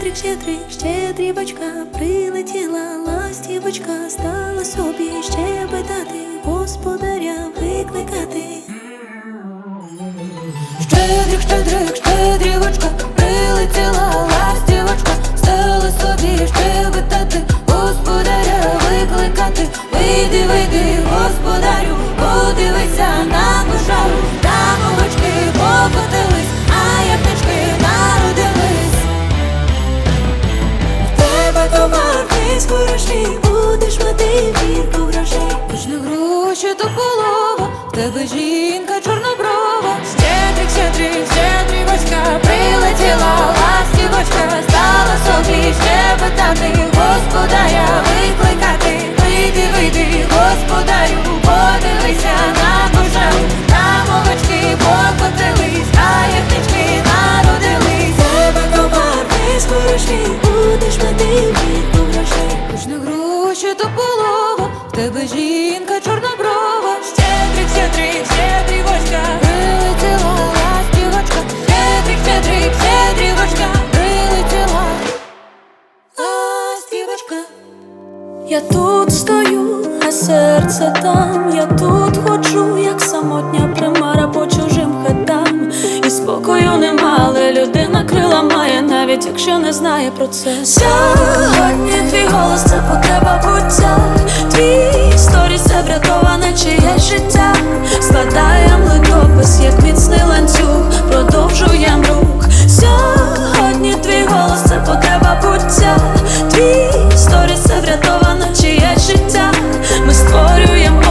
щедрик, щедрик, щедрівочка, прилетіла ластівочка, стала собі щебетати, господаря викликати. Щедрик, щедрик, щедрівочка, прилетіла ластівочка, стала собі щебетати, господаря викликати. Вийди, вийди, господарю, товар, ти тебе жінка чорноброва. Щедрик, щедрик, щедрівочка, прилетіла ластівочка. Щедрик, щедрик, щедрівочка, прилетіла ластівочка. Я тут стою, а серце там, я тут ходжу, як самотня навіть якщо не знає про це. Сьогодні твій голос це потреба буття. Твій сторі це врятоване чиєсь життя. Складаєм литопис, як міцний ланцюг, продовжуєм рух. Сьогодні твій голос це потреба буття. Твій сторі це врятоване чиєсь життя. Ми створюємо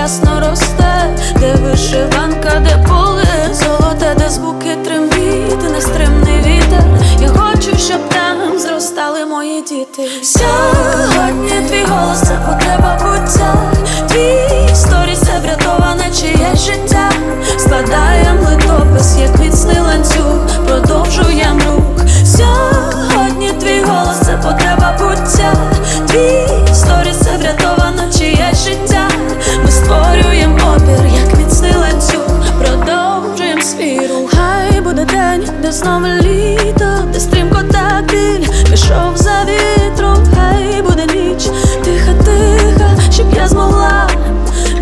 рясно росте, де вишиванка, де поле золоте, де звуки трембіт, нестримний вітер. Я хочу, щоб там зростали мої діти. Сьогодні твій голос це потреба буття. Твій сторі це врятоване чиєсь життя. Складаєм литопис, як міцний ланцюг, продовжуєм рух. Сьогодні твій голос це потреба буття. Твій знову літо, де стрімко та пішов за вітром, хай буде ніч, тиха, тиха, щоб я змогла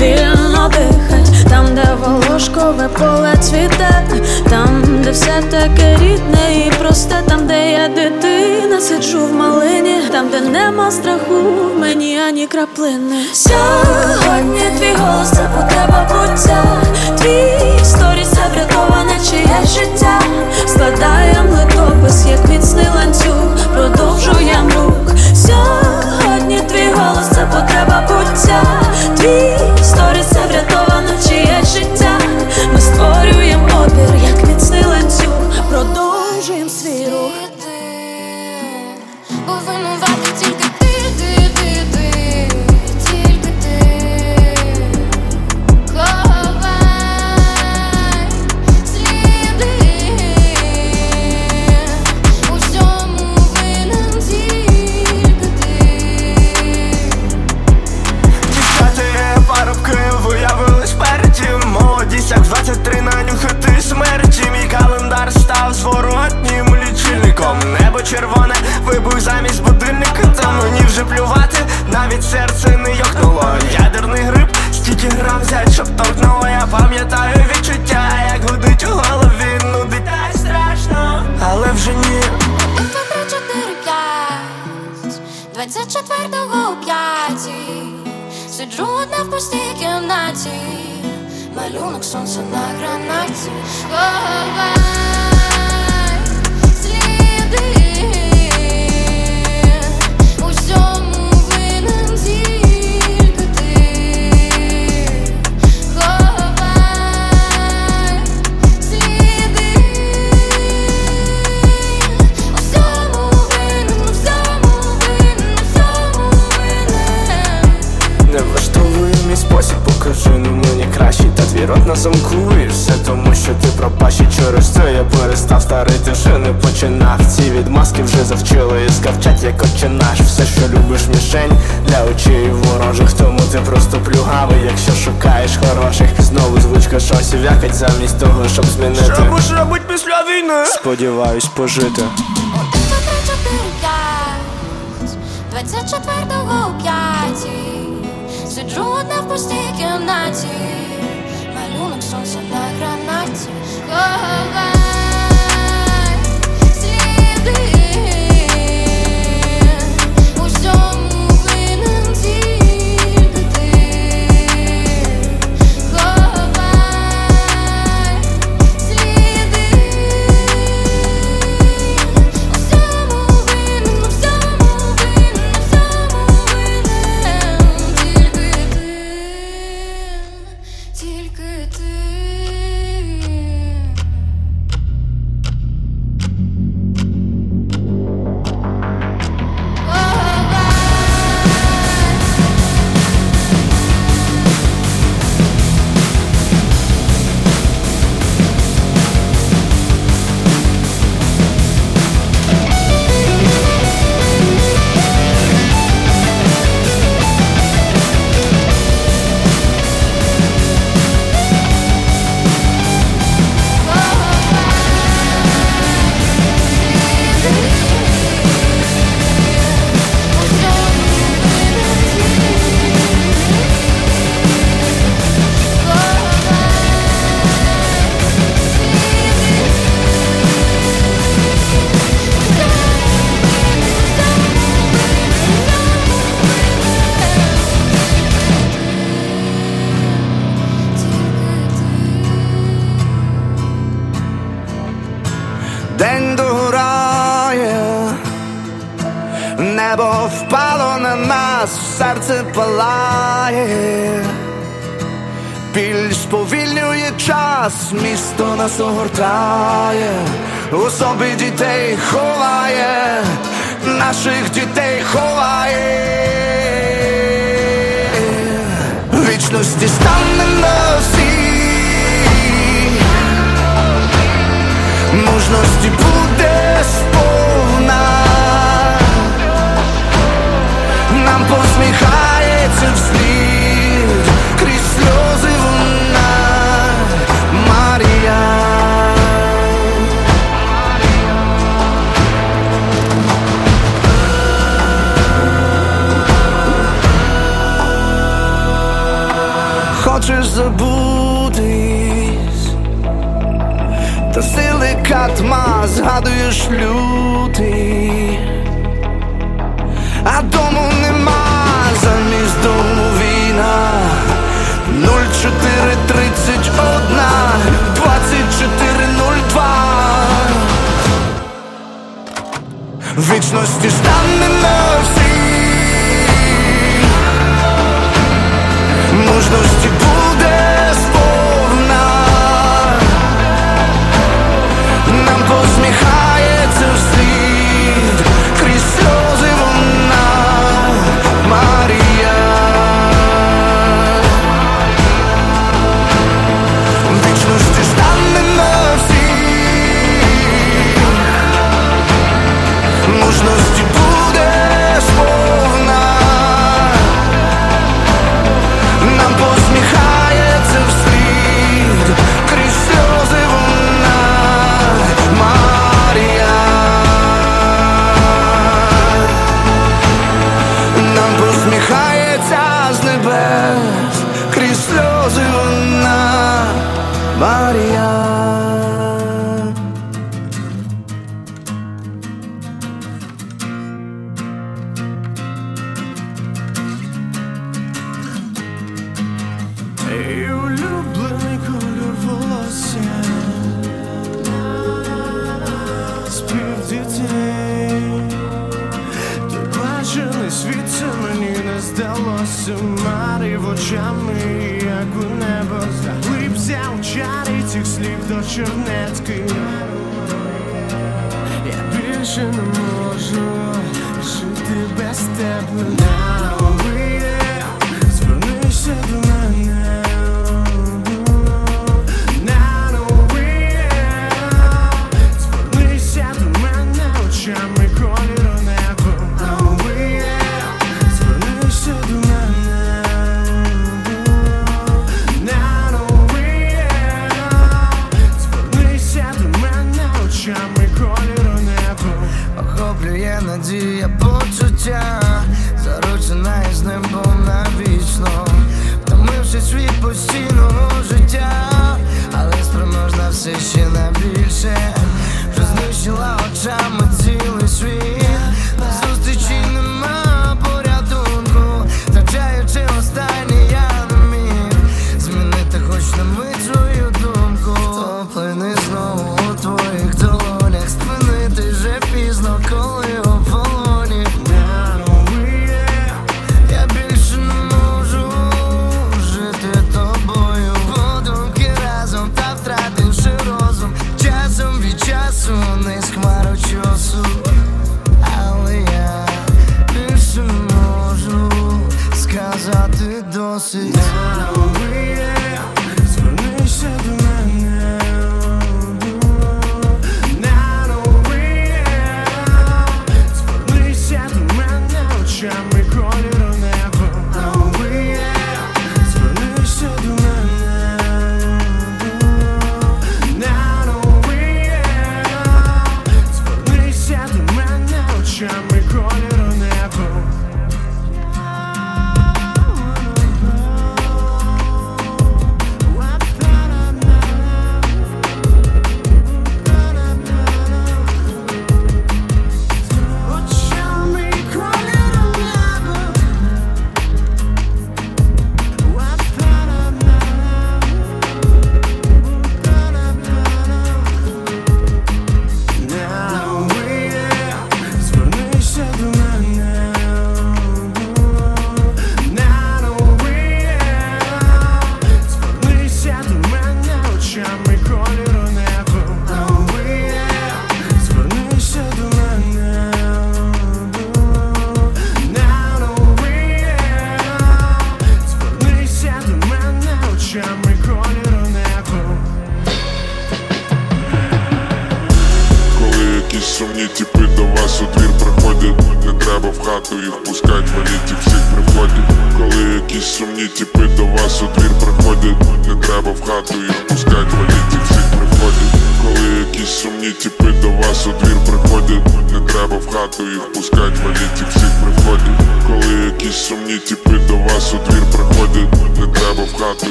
вільно дихать, там, де волошкове поле цвіте, там, де все таке рідне і просте, там, де я дитина, сиджу в малині, там, де нема страху, мені ані краплини. Сьогодні твій голос це потреба буття, твій сподіваюсь пожити. серце палає, біль сповільнює час, місто нас огортає, особи дітей ховає, наших дітей ховає, вічності стане на всі, мужності буде спор. плаче крізь вона Марія. Хочеш забутись, та сили катма згадуєш лютий. в вічності штани на всі мужності.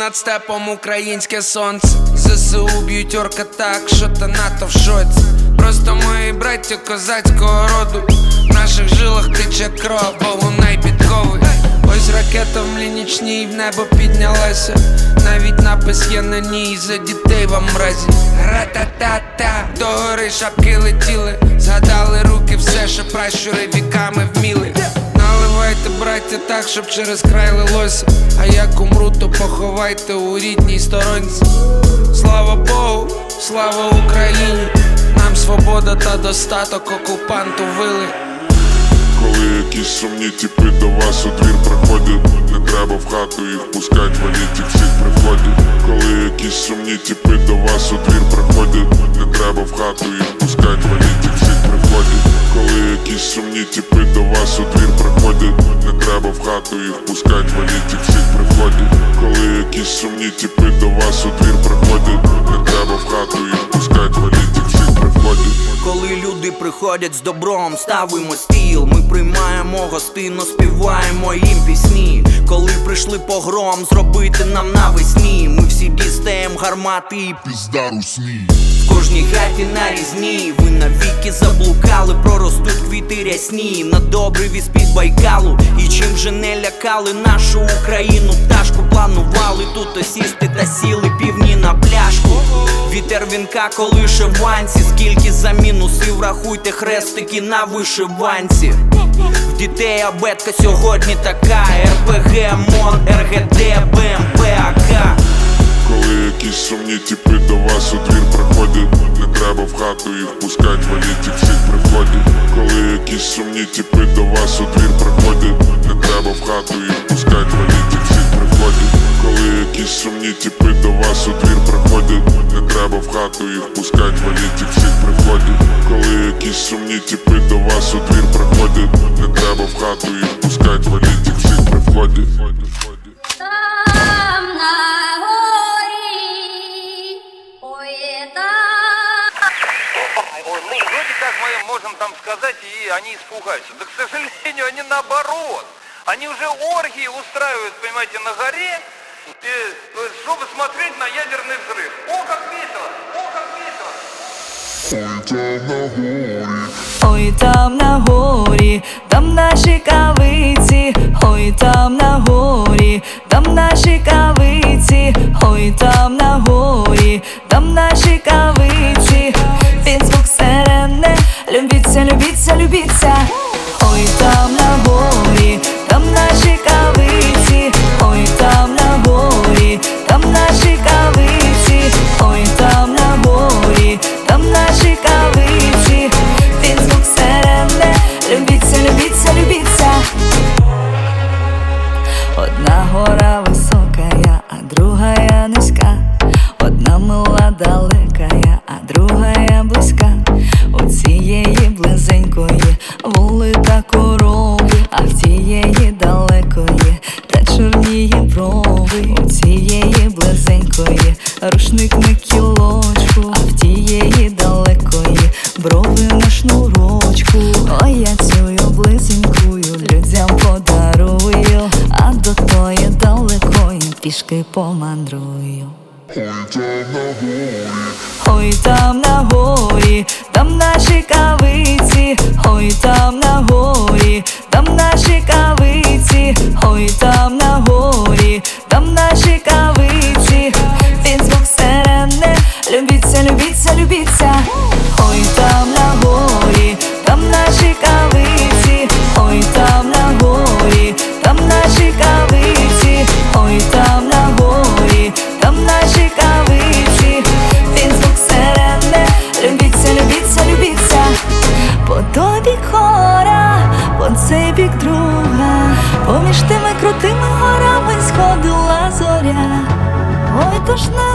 Понад степом українське сонце. ЗСУ б'ють орка так, що та НАТО в шоці. Просто мої браття козацького роду. В наших жилах тече кров, вогонай підкови. Ось ракета в млінічній в небо піднялася. Навіть напис є на ній за дітей в амразі. Ра-та-та-та, до гори шапки летіли. Згадали руки, все, що пращури віками вміли. Браття, так, щоб через край лилося. А як умру, то поховайте у рідній сторонці. Слава Богу, слава Україні! Нам свобода та достаток окупанту вили. Коли якісь сумні тіпи до вас у двір приходять, не треба в хату їх пускать, валіть їх всіх приходять. Коли якісь сумні тіпи до вас у двір приходять, не треба в хату їх пускать, якісь сумні тіпи до вас у двір приходять, не треба в хату їх пускать, валіть їх всіх приходять. Коли якісь сумні тіпи до вас у двір приходять, не треба в хату їх пускать, валіть їх всіх приходять. Коли люди приходять з добром, ставимо стіл, ми приймаємо гостину, співаємо їм пісні. Коли прийшли погром, зробити нам навесні. Ми всі дістаємо гармати і Пізда русні. Кожній хаті на різні. Ви навіки заблукали, проростуть квіти рясні. На добрий віз під Байкалу. І чим же не лякали нашу Україну, пташку планували тут осісти та сіли півні на пляшку. Вітер вінка колише в ванці, скільки за мінусів рахуйте хрестики на вишиванці. В дітей абетка сьогодні така РПГ, МОН, РГД, БМП, АК Коли якісь сумні тіпи до вас у двір приходять, не треба в хату їх пускать, валіть їх всіх приходять. Коли якісь сумні тіпи до вас у двір приходять, не треба в хату їх пускать, валіть їх всіх приходять. Коли якісь сумні тіпи до вас у двір приходять, не треба в хату їх пускать, валіть їх всіх приходять. Коли якісь сумні тіпи до вас у двір приходять, не треба в хату їх пускать, валіть їх всіх приходять. можем там сказать, и они испугаются. Да, к сожалению, они наоборот. Они уже оргии устраивают, понимаете, на горе, И, то есть, чтобы смотреть на ядерный взрыв. О, как весело! О, как весело! Ой, там на горі, там наші кавиці, ой, там на горі, там Наші кавиці, ой, там на горі, там наші кавиці, під звук сирени, любіться, любіться, любіться, ой, там на горі, там наші кавиці, ой, там на горі, там наші кавиці, ой, там на горі, там наші низька, одна мила далекая, а другая близька. У цієї близенької воли та корови, а в тієї далекої та чорніє брови. У цієї близенької рушник на кілочку, а в тієї далекої брови на шнурочку. Ой, я цю близенькую людям подарую, а до тої далекої пішки помандрую. Ой, там на горі, там наші кавиці, ой, там на горі, там наші кавиці, ой, там на горі, там наші кавиці, під звук сирени, любіться, любіться, любіться, ой, там на горі, там наші кавиці, ой, там на горі, там наші кавиці, ой, там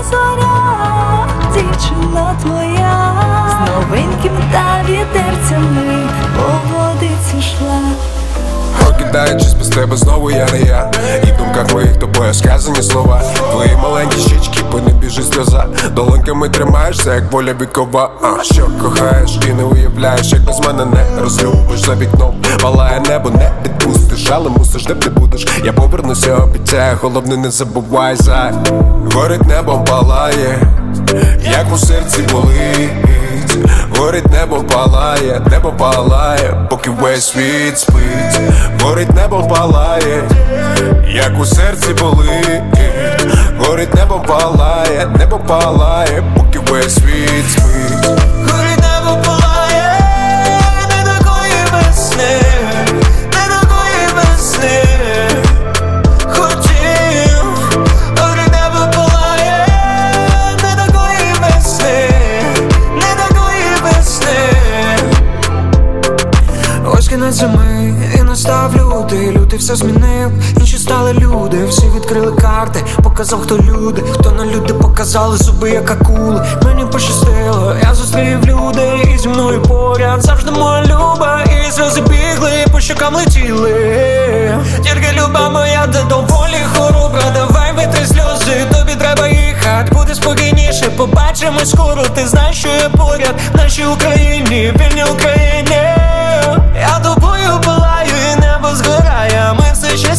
зоря, дівчина твоя, з новеньким та вітерцями по водиці йшла. Прокидаючись без тебе знову я не я. І в думках моїх тобою сказані слова. Твої маленькі щічки, по ним сльоза. Долоньками тримаєшся, як воля вікова. А що кохаєш і не уявляєш, як без мене не розлюбиш. За вікном Палає небо, не відпустиш, але мусиш, де б ти будеш. Я повернуся, обіцяю, головне не забувай. За Горить небом палає, як у серці болить. Горить небо палає, небо палає, поки весь світ спить, горить небо палає, як у серці болить, горить небо палає, небо палає, поки весь світ спить. Горить небо палає, не такої весни, не такої весни. Хотів, настав лютий Лютий все змінив, інші стали люди Всі відкрили карти, показав хто люди Хто на люди показали зуби, як акули. Мені пощастило, я зустрів людей І зі мною поряд. Завжди моя люба І сльози бігли, і по щокам летіли. Тільки люба моя, де доволі хоробра. Давай витри сльози, тобі треба їхати. Буде спокійніше, побачимось скоро. Ти знаєш, що я поряд в нашій Україні, вільній Україні. Я згорає, ми все ще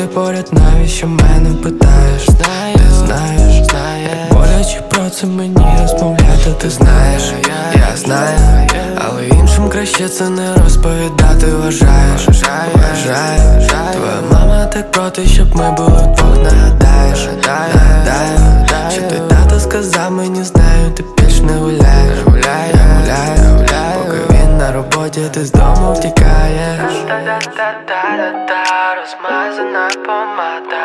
бути поряд, навіщо мене питаєш? Ти знаєш, як боляче про це мені розмовляти Ти знаєш, я я знаю, але іншим краще це не розповідати Вважаєш, вважаю, твоя мама так проти, щоб ми були вдвох Нагадаєш, нагадаю, що той тато сказав мені, знаю, ти більш не гуляєш. Він на роботі, ти з дому втікаєш. Та-та-та-та-та, розмазана помада.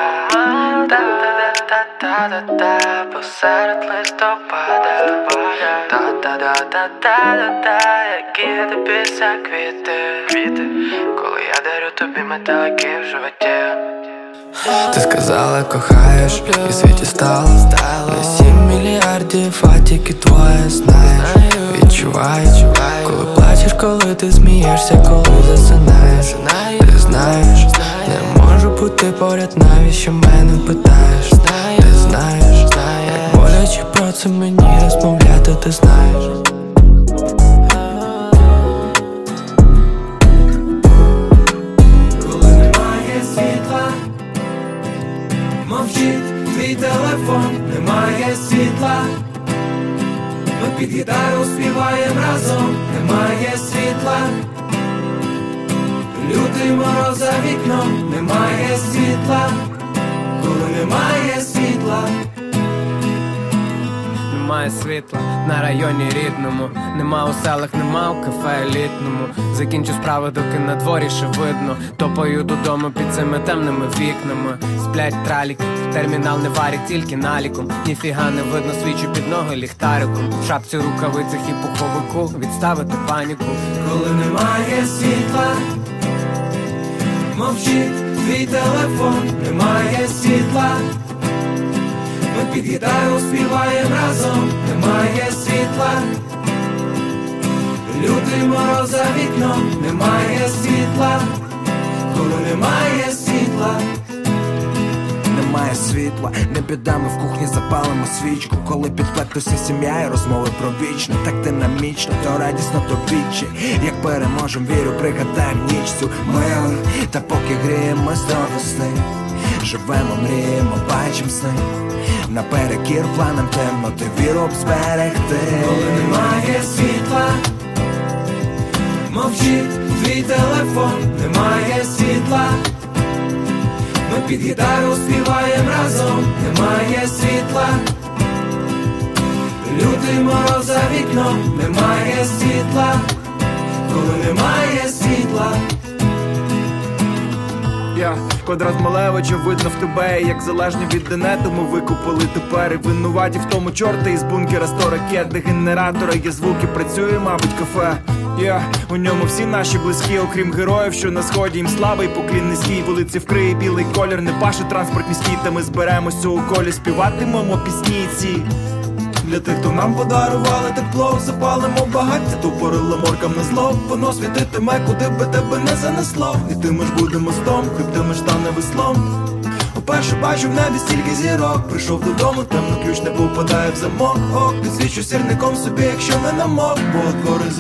Та-та-та-та-та-та, посеред листопада. Та-та-та-та-та-та, які тобі за квіти. Коли я дарю тобі метелики в животі. Ти сказала, кохаєш, і світі стало не сім мільярдів, а тільки твоє знаєш. Коли плачеш, коли ти смієшся, коли засинаєш. Ти знаєш, не можу бути поряд, навіщо мене питаєш? Ти знаєш, як боляче про це мені розмовляти, ти знаєш. Коли немає світла, мовчить твій телефон, немає світла. Під гітару співаєм разом, немає світла. Лютий мороз за вікном, немає світла, коли немає світла. Немає світла на районі рідному, нема у селах, нема у кафе елітному. Закінчу справи, доки на дворі ще видно. Топаю додому під цими темними вікнами. Сплять траліки, термінал не варить тільки наліком. Ніфіга не видно, свічу під ноги ліхтариком. В шапці рукавицях і пуховику відставити паніку. Коли немає світла, мовчить твій телефон, немає світла. Ми під гітару співаємо разом, немає світла. Лютий мороз за вікном, немає світла, коли немає світла. Немає світла, не підемо в кухні, запалимо свічку. Коли підплетуся сім'я і розмови про вічне, так динамічно, то радісно, то вічі. Як переможем, вірю, пригадаєм ніч цю милу Та поки гріємо знову сни, живемо, мріємо, бачим сни. Наперекір планам темноти, віру б зберегти. Коли немає світла, мовчить твій телефон, немає світла. Ми під гітару співаємо разом, немає світла. Лютий мороз за вікном, немає світла, коли немає світла. Я квадрат Малевича видно в тебе, як залежні від інету ми викупили тепер і винуваті в тому чорта із бункера сто ракет, де генератори є звуки, працює, мабуть, кафе. Я у ньому всі наші близькі, окрім героїв, що на сході їм слава і поклін низький вулиці вкриє білий колір, не паше транспорт міський, та ми зберемося у колі, співатимемо пісні ці. Для тих, хто нам подарували тепло, запалимо багаття, тупорили моркам на зло, воно світитиме, куди би тебе не занесло. І ти ми ж буде мостом, хребтими ж стане веслом. Уперше бачу в небі стільки зірок. Прийшов додому, темно ключ не попадає в замок. Ок, підсвічу сірником собі, якщо не намок, бо двори гори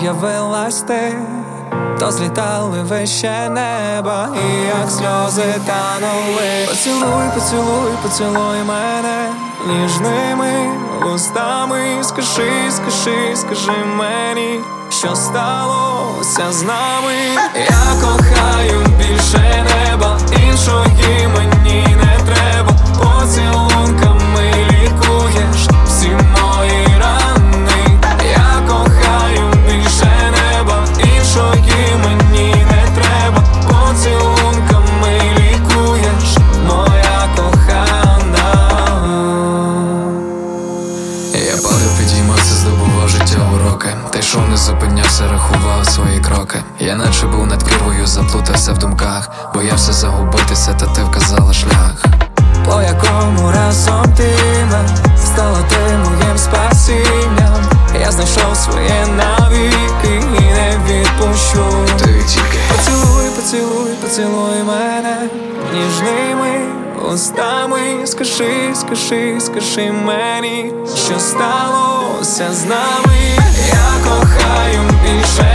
з'явилась ти, то злітали вище неба, і як сльози танули. Поцілуй, поцілуй, поцілуй мене ніжними устами. Скажи, скажи, скажи мені, що сталося з нами. Я кохаю більше неба, іншої мені. скажи, скажи, скажи мені, що сталося з нами, я кохаю більше.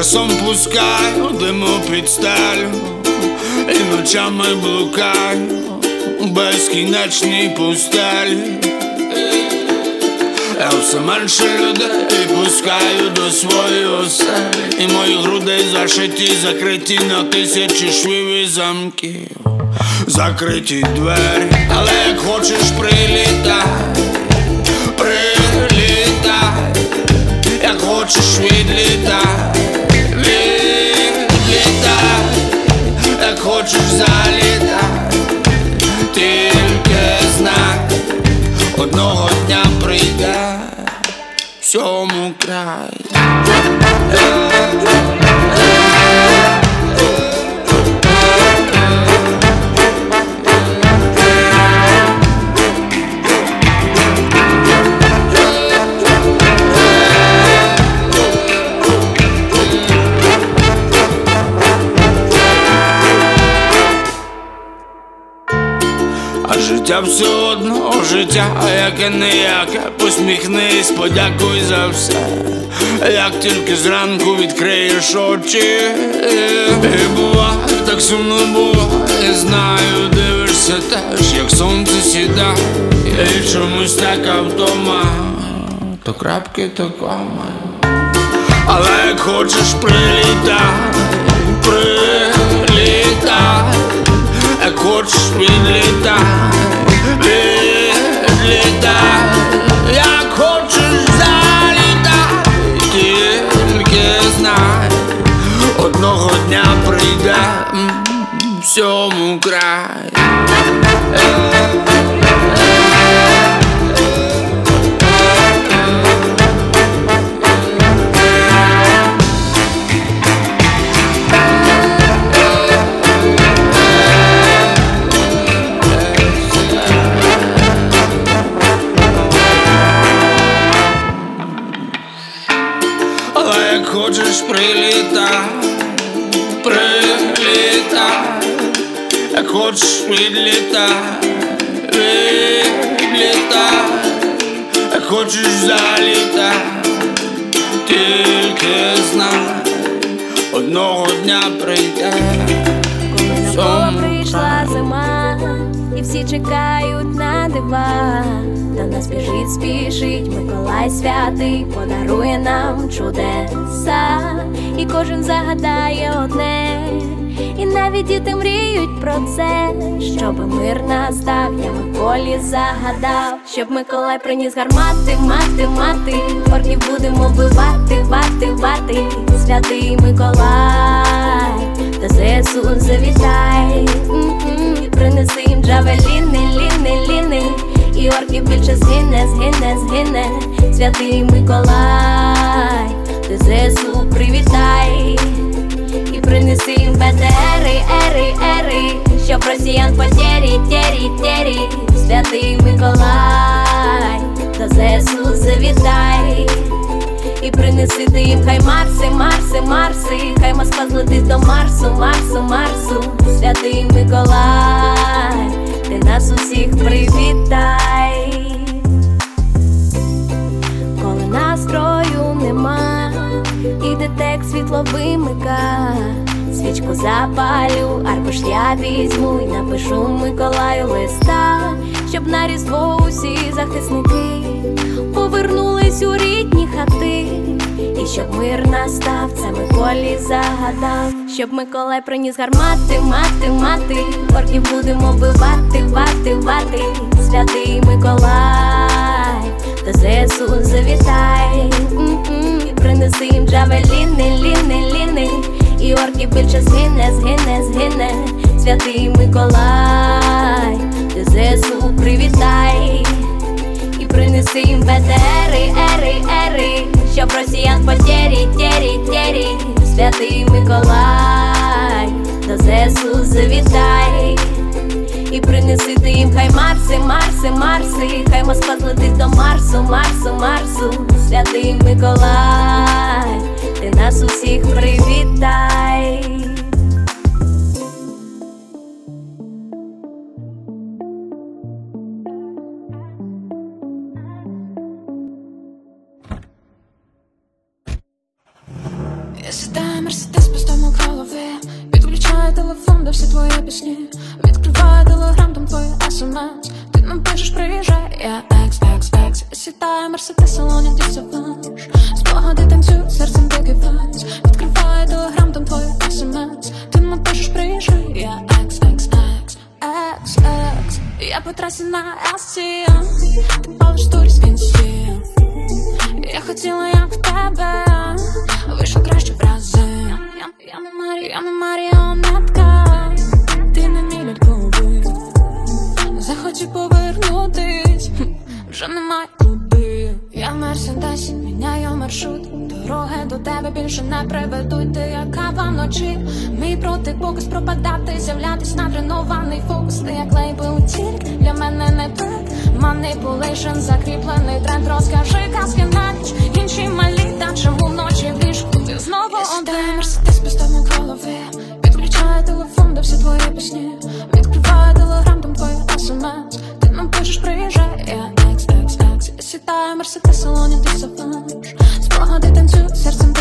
Часом пускаю диму під стелю І ночами блукаю у безкінечній пустелі. Я все менше людей пускаю до своєї оселі І мої груди зашиті, закриті на тисячі швів і замків. Закриті двері, але як хочеш прилітай, прилітай, як хочеш відлітай, хочеш залітай, тільки знак одного дня прийде всьому край. Життя все одно життя, яке ніяке. Посміхнись, подякуй за все. Як тільки зранку відкриєш очі. І буває, так сумно буває. Знаю, дивишся теж, як сонце сідає І чомусь така вдома. То крапки, то кома. Але як хочеш прилітай, прилітай. Як хочеш відлітай, відлітай, як хочеш залітай, тільки знай, одного дня прийде всьому край. Як хочеш відлітай, відлітай, як хочеш залітай, тільки знай, одного дня прийде. Знову прийшла зима, і всі чекають на дива. До нас біжить, спішить Миколай святий, подарує нам чудеса, і кожен загадає одне, і навіть діти мріють про це, щоб мир настав, я Миколі загадав, щоб Миколай приніс гармати, мати, мати, орків будемо вбивати, вати, вати, святий Миколай, та ЗСУ завітай, принеси їм джавеліни, ліни, ліни, і орків більше згине, згине, згине, святий Миколай, ти ЗСУ привітай, і принеси їм БТРи, ери, ери, щоб росіян потері, тері, тері, святий Миколай, та ЗСУ завітай. І принеси ти їм хай Марси, Марси, Марси, хай Москва злетить до Марсу, Марсу, Марсу, святий Миколай, нас усіх привітай, коли настрою нема, іде тек світло вимика, свічку запалю, аркуш я візьму і напишу Миколаю листа, щоб на різдво усі захисники повернулись у рідні хати, і щоб мир настав, це Миколі загадав, щоб Миколай приніс гармати, мати, мати, орків будемо вбивати, вати, вати, святий Миколай, та ЗСУ завітай, М-м, і принеси їм джавеліни, ліни, ліни, і орків більше згине, згине, згине, святий Миколай, ти ЗСУ привітай. І принеси їм БТРи, ери, ери, щоб росіян потері, тері, тері, святий Миколай, до ЗСУ завітай, і принеси ти їм хай Марси, Марси, Марси, хай Москва злетить до Марсу, Марсу, Марсу, святий Миколай, ти нас усіх привітай. Пісні. Відкриваю телеграм, там твої смс. Ти напишеш, приїжджай, я екс, екс, екс. Сідає мерседес, салоні дісаванш. Спогади танцюють, серцем дикі вайс. Відкриваю телеграм, там твої смс. Ти напишеш, приїжджай, я екс, екс, екс. Екс, екс. Я по трасі на Елсі. Ти палиш в інсті. Я хотіла, як в тебе. Вийшло краще в рази. Я, я я не маріонетка. Захотів повернутись, вже немає куди. Я в мерседесі, міняю маршрут. Дороги до тебе більше не приведуть. Ти як кава вночі. Мій протипоказ пропадати, з'являтись натренований фокус. Ти як лейбл тільки для мене не брек. Маніпулейшн, закріплений тренд. Розкажи казки на ніч. Інші малі, та чому вночі в ліжку ти знову один мерседес пістому в голові. Відключаю телефон, де всі твої пісні. Відкриваю телеграм, там твої смс. Ти напишеш, приїжджай, я екс, екс, екс. Сідаю мерседес, салоні ти саванш. Спогади танцюю, серцем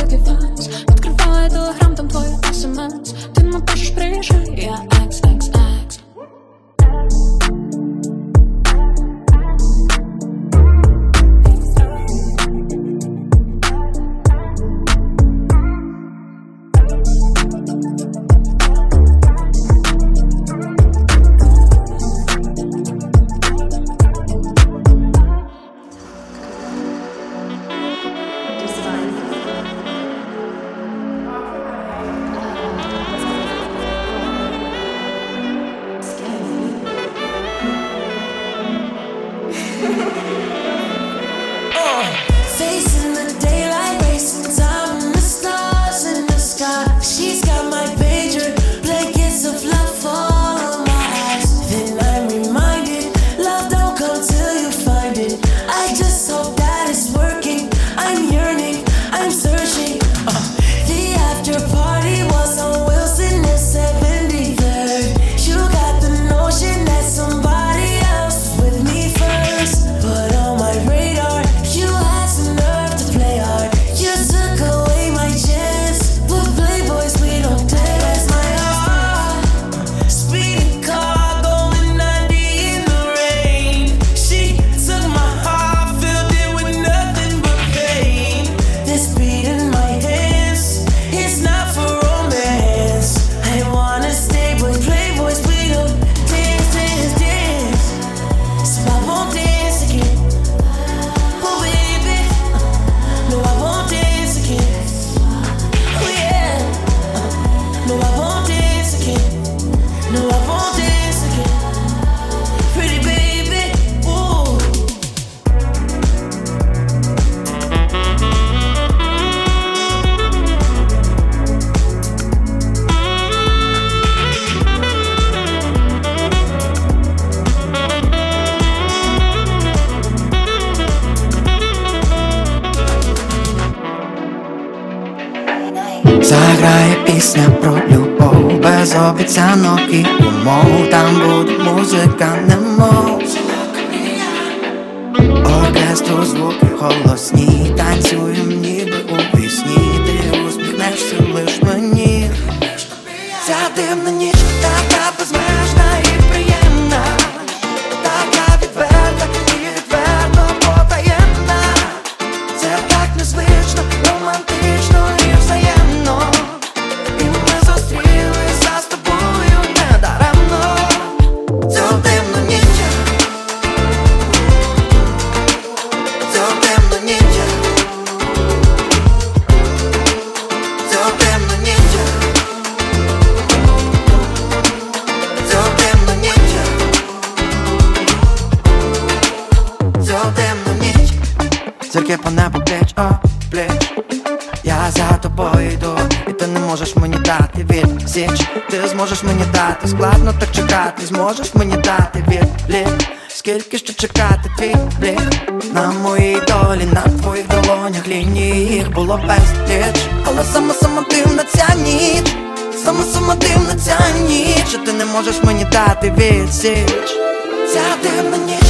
пісня про любов. Без обіцянок і умов. Там буде музика, немов. Оркестру звуки голосні На моїй долі, на твоїх долонях лінії Їх було безліч. Але сама сама дивна ця ніч Сама сама дивна ця ніч І ти не можеш мені дати відсіч. Ця дивна ніч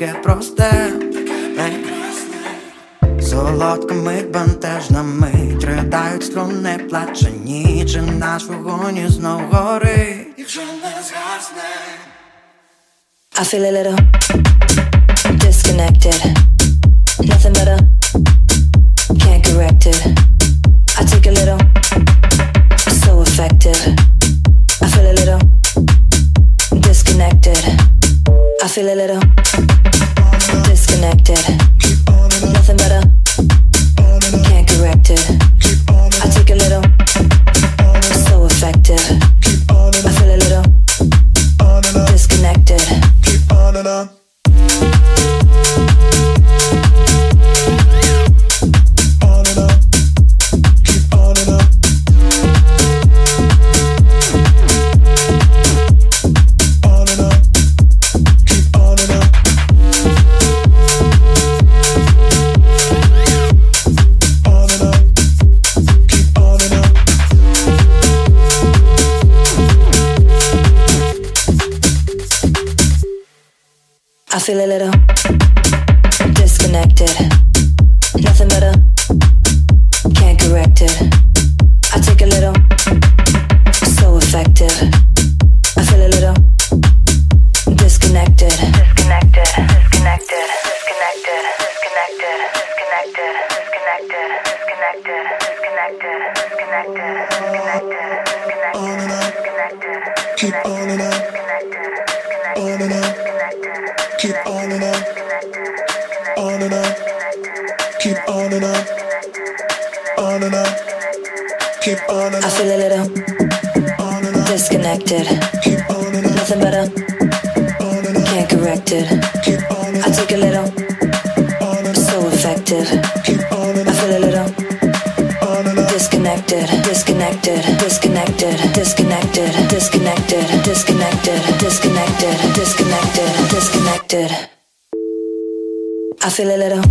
таке просте, Солодка мить бентежна мить ридають струни, плаче ніч наш вогонь знов горить І вже не I feel a little disconnected Nothing better Can't correct it I take a little So effective I feel a little disconnected I feel a little did. feel a little I feel a little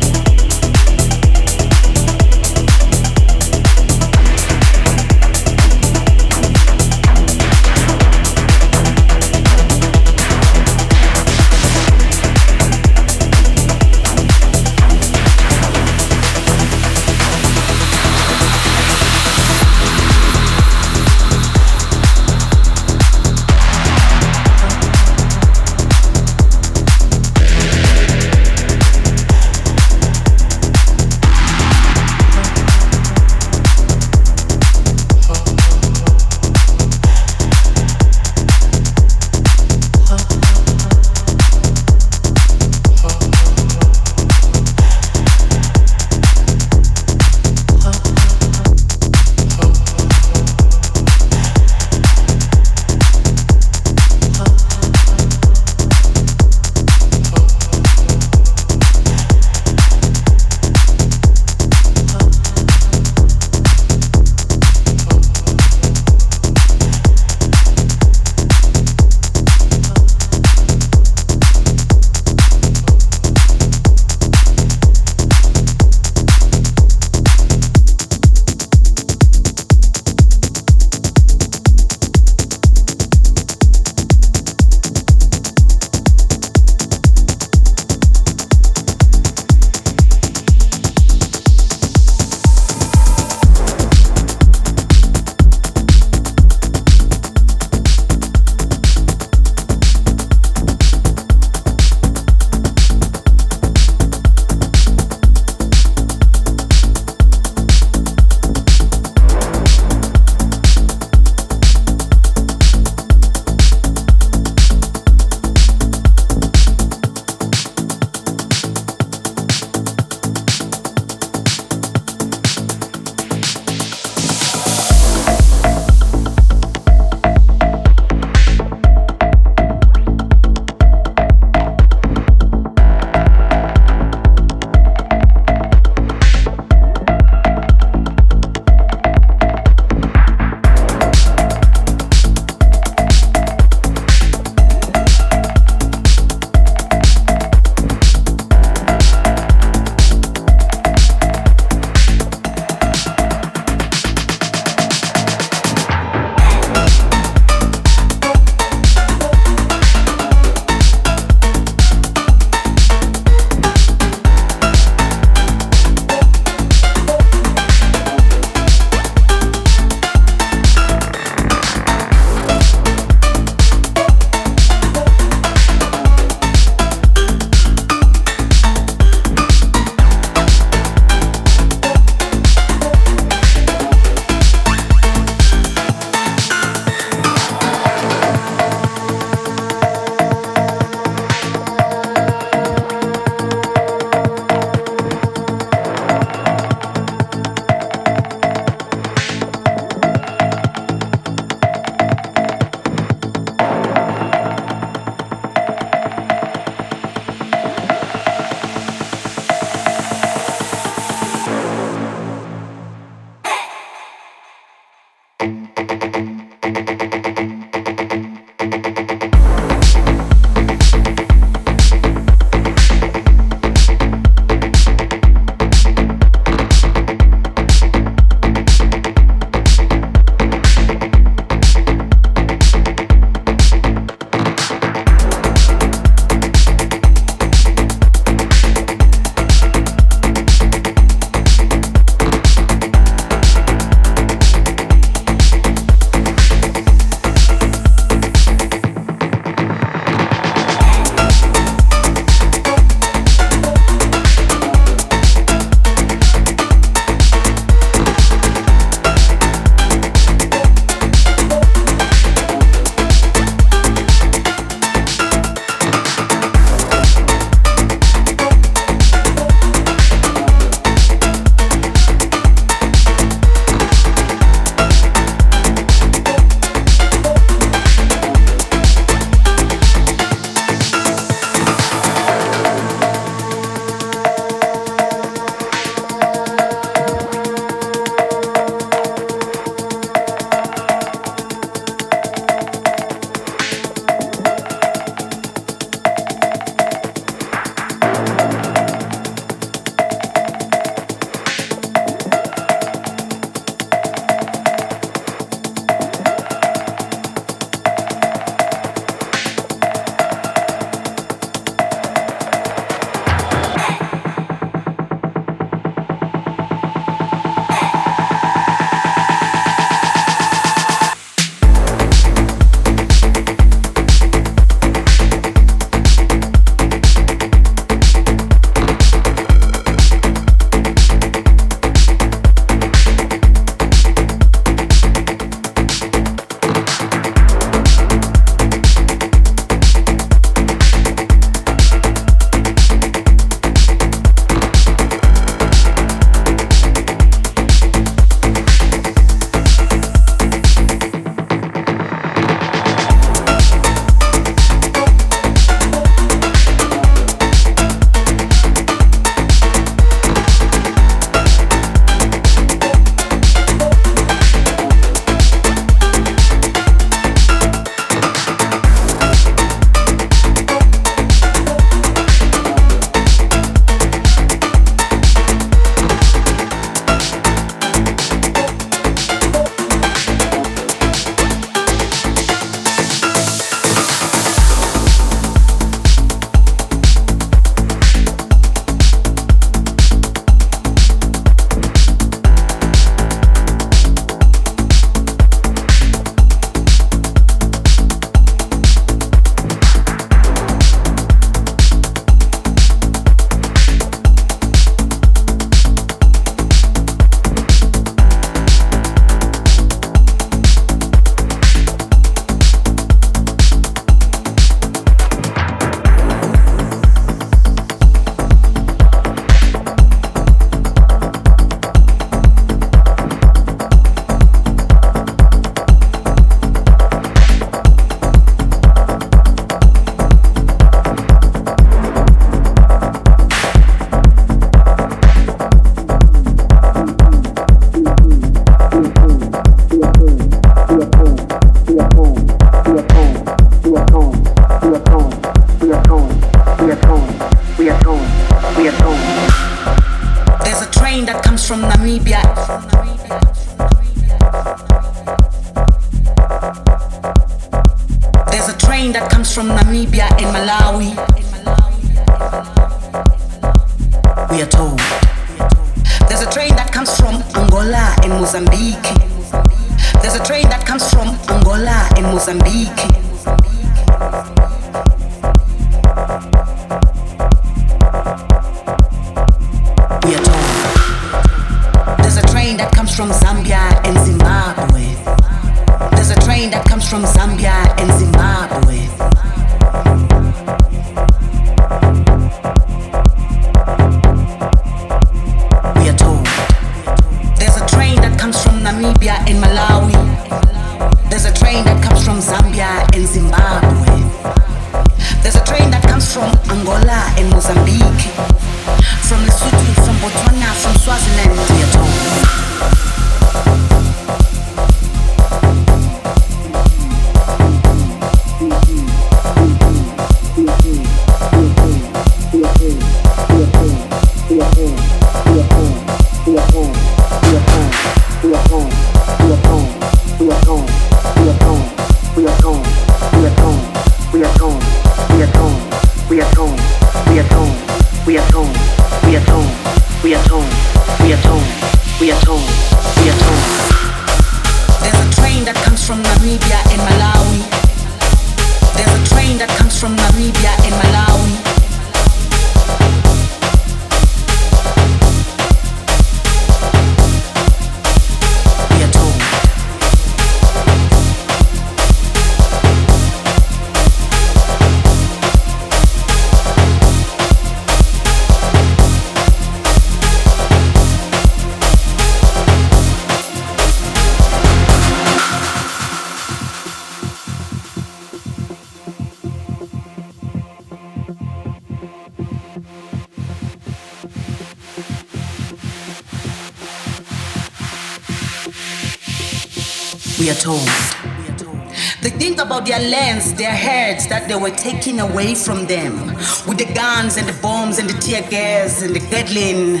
away from them with the guns and the bombs and the tear gas and the Gatling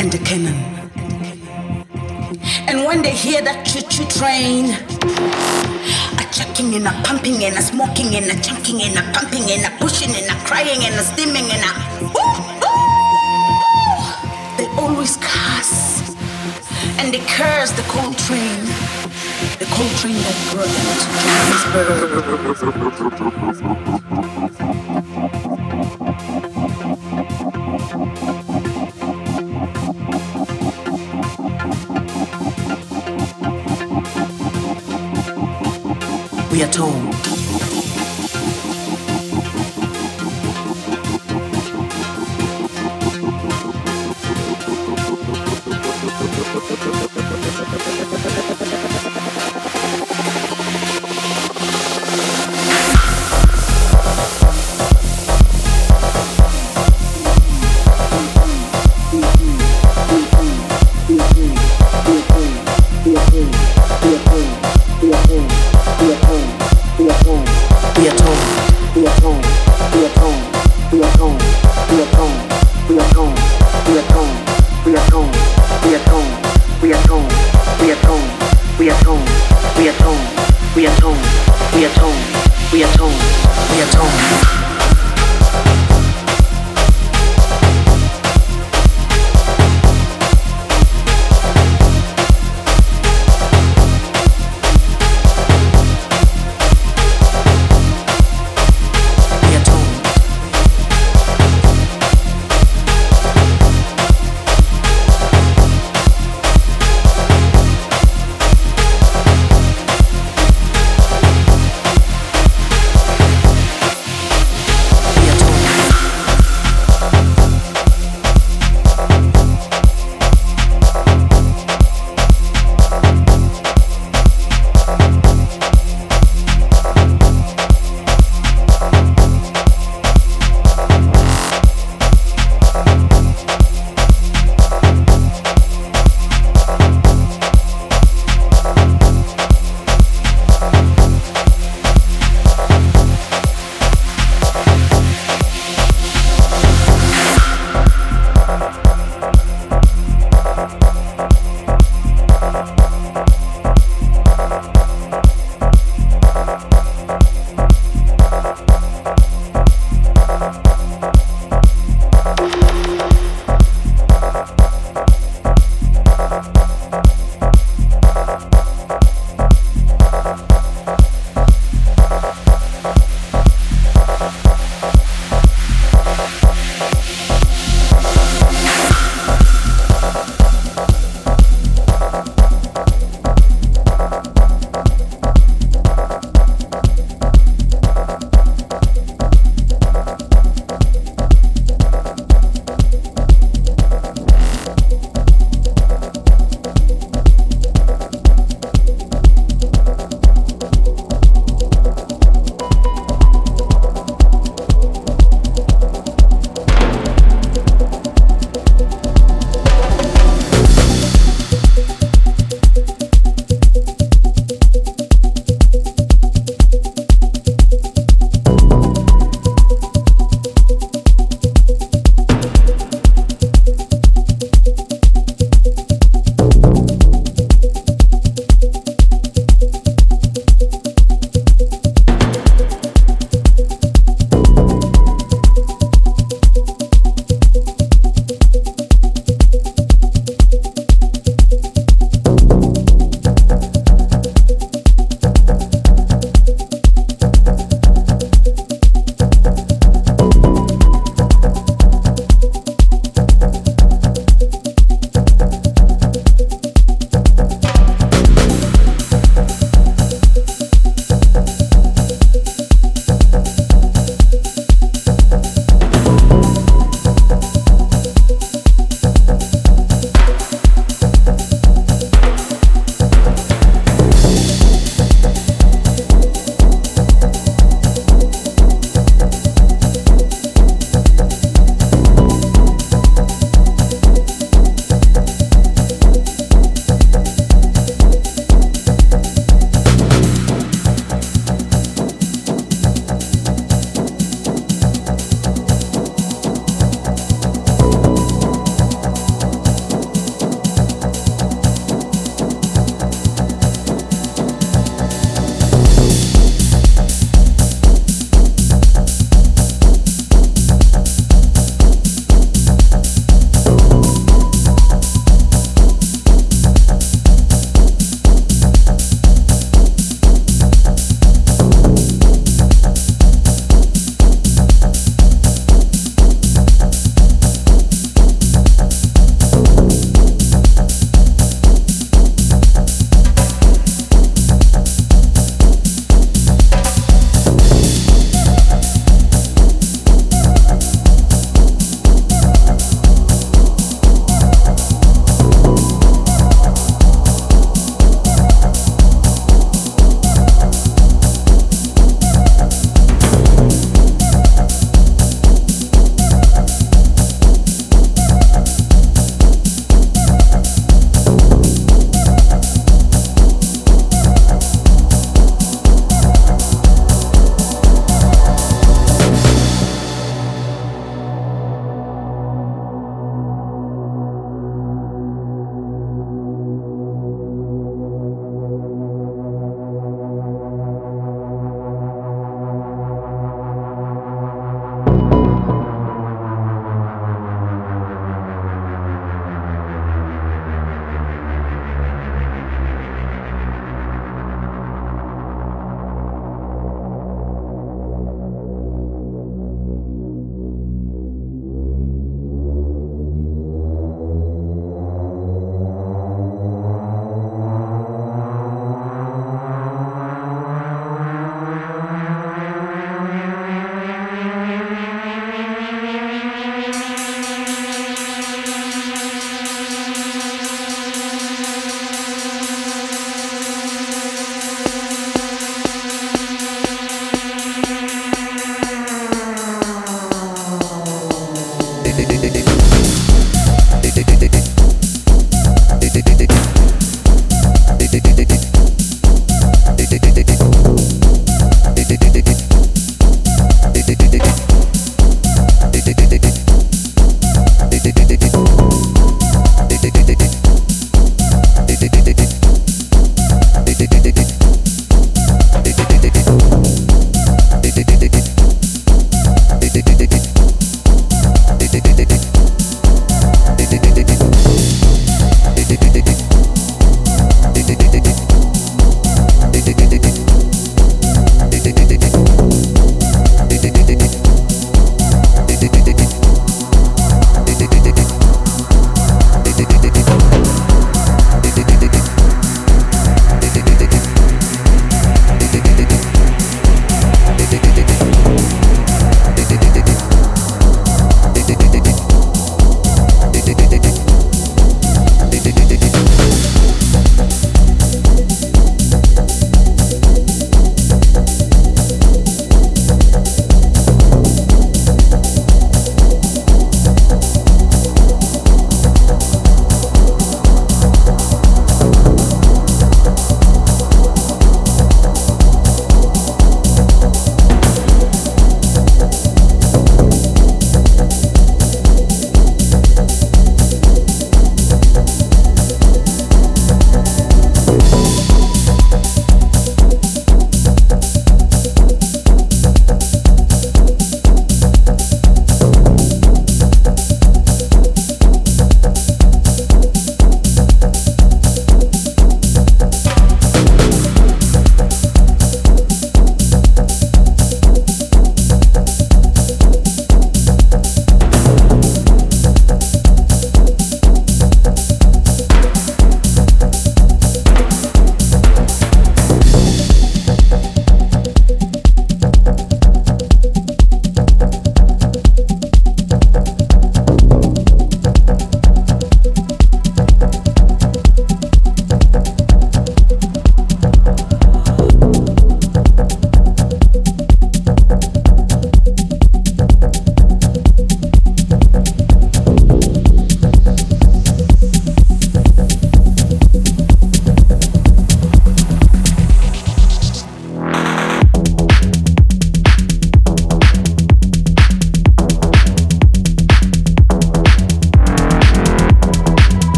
and the cannon. And when they hear that choo-choo train, a chucking and a pumping and a smoking and a chunking and a pumping and a pushing and a crying and a steaming and a ooh, ooh, they always curse and they curse the coal train, the coal train that them to Johannesburg. We are told.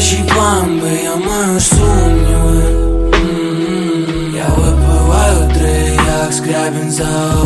Твій найкращий план, бо я маю сумніви М, Я випиваю три, як скрябін за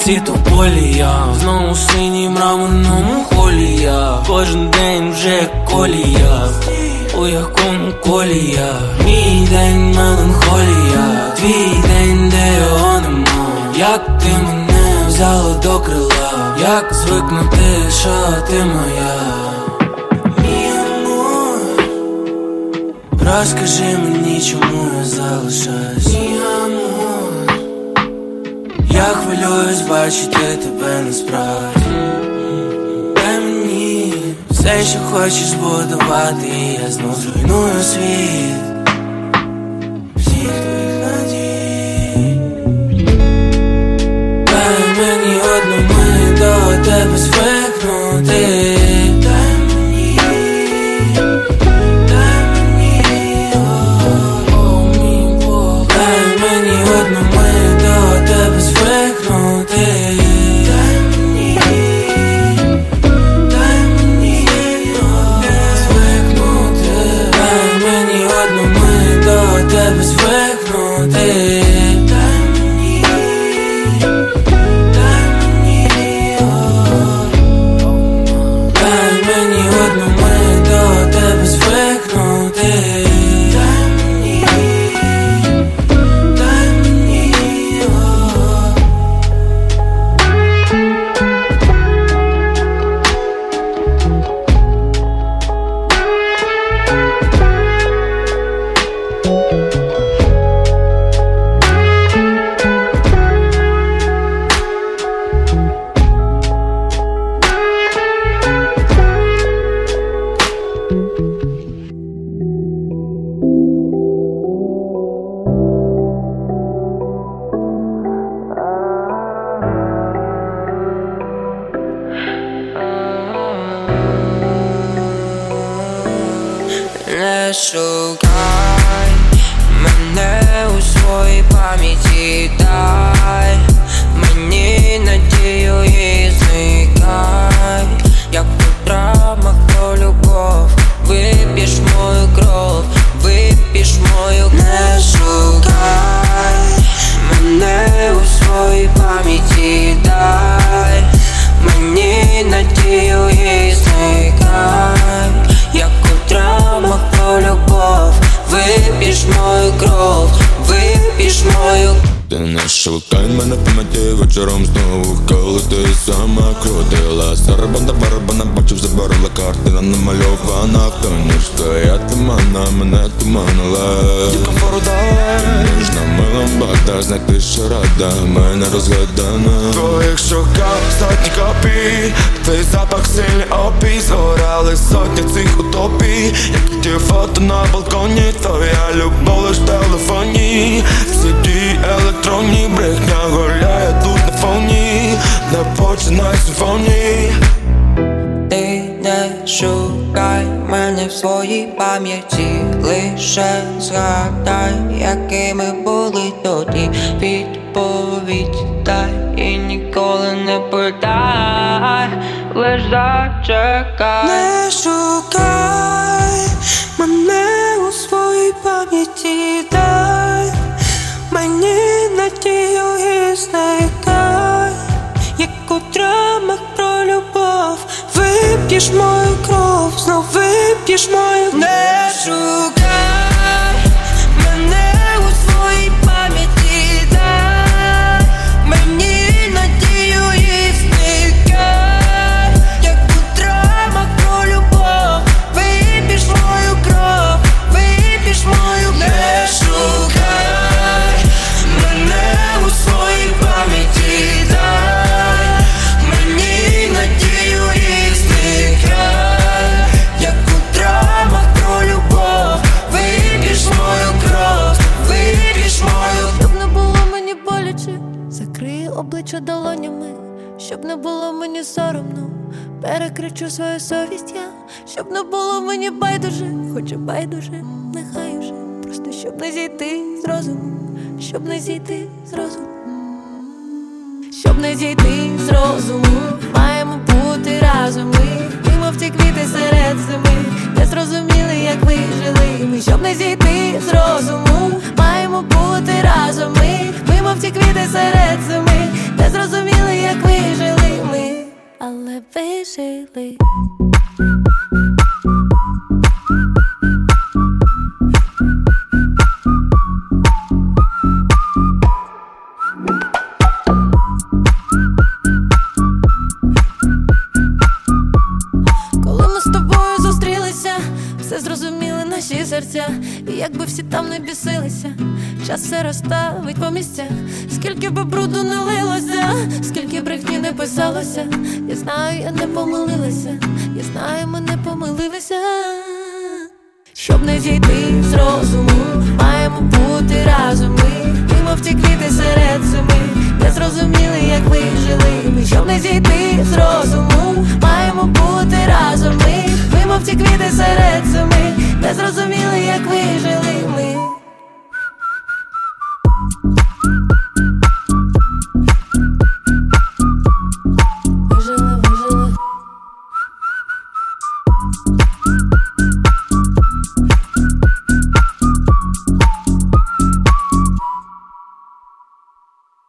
Зелений як цвіт полі я. Знову в синім мраморному холі я. Кожен день вже колія. У якому колі я? Мій день меланхолія. Твій день, де його нема. Як ти мене взяла до крила? Як звикнути, що ти моя? Розкажи мені, чому я залишаюсь Я хвилююсь бачити тебе насправді. Дай мені все, що хочеш збудувати І я знов зруйную світ. Всіх твоїх надій. Дай мені одну мить до тебе звикнути не шукай мене в пам'яті вечором знову Коли ти сама крутила. Сарабанда барабана бачив заборола картина намальована. В тоні Стояти мана, мене туманила. Ніжна мила бата, знайти що рада Мене розгадана Твоїх шукав сотні копій Твій запах сильний опій Згорали сотні цих утопій. Як ті фото на балконі Твоя любов лиш в телефоні. CD електронні Брехня гуляє тут на фоні Не починай симфонії Ти не шукай мене в своїй пам'яті, лише згадай, якими були тоді тоді. Відповідь дай і ніколи не питай, лиш зачекай. Не шукай вип'єш мою кров, знов вип'єш мою Не шукай мені соромно, перекричу свою совість я, щоб не було мені байдуже, хоч і байдуже, нехай уже, просто щоб не зійти з розуму, щоб не зійти з розуму, щоб не зійти з розуму, маємо бути разом. Ми, мимо в ті квіти серед зими, не зрозуміли, як ви жили ми, щоб не зійти з розуму, маємо бути разом. Ми, мимо в ті квіти серед зими, не зрозуміли, як ви жили ми, але ви час все розставить по місцях, скільки би бруду не лилося, скільки брехні не писалося, я знаю, я не помилилася, я знаю, ми не помилилися. Щоб не зійти з розуму, маємо бути разом ми, мимо в ті квіти серед зими, не зрозуміли, як ви жили ми, щоб не зійти з розуму, маємо бути разом ми, мимо в ті квіти серед зими, не зрозуміли, як ви жили ми.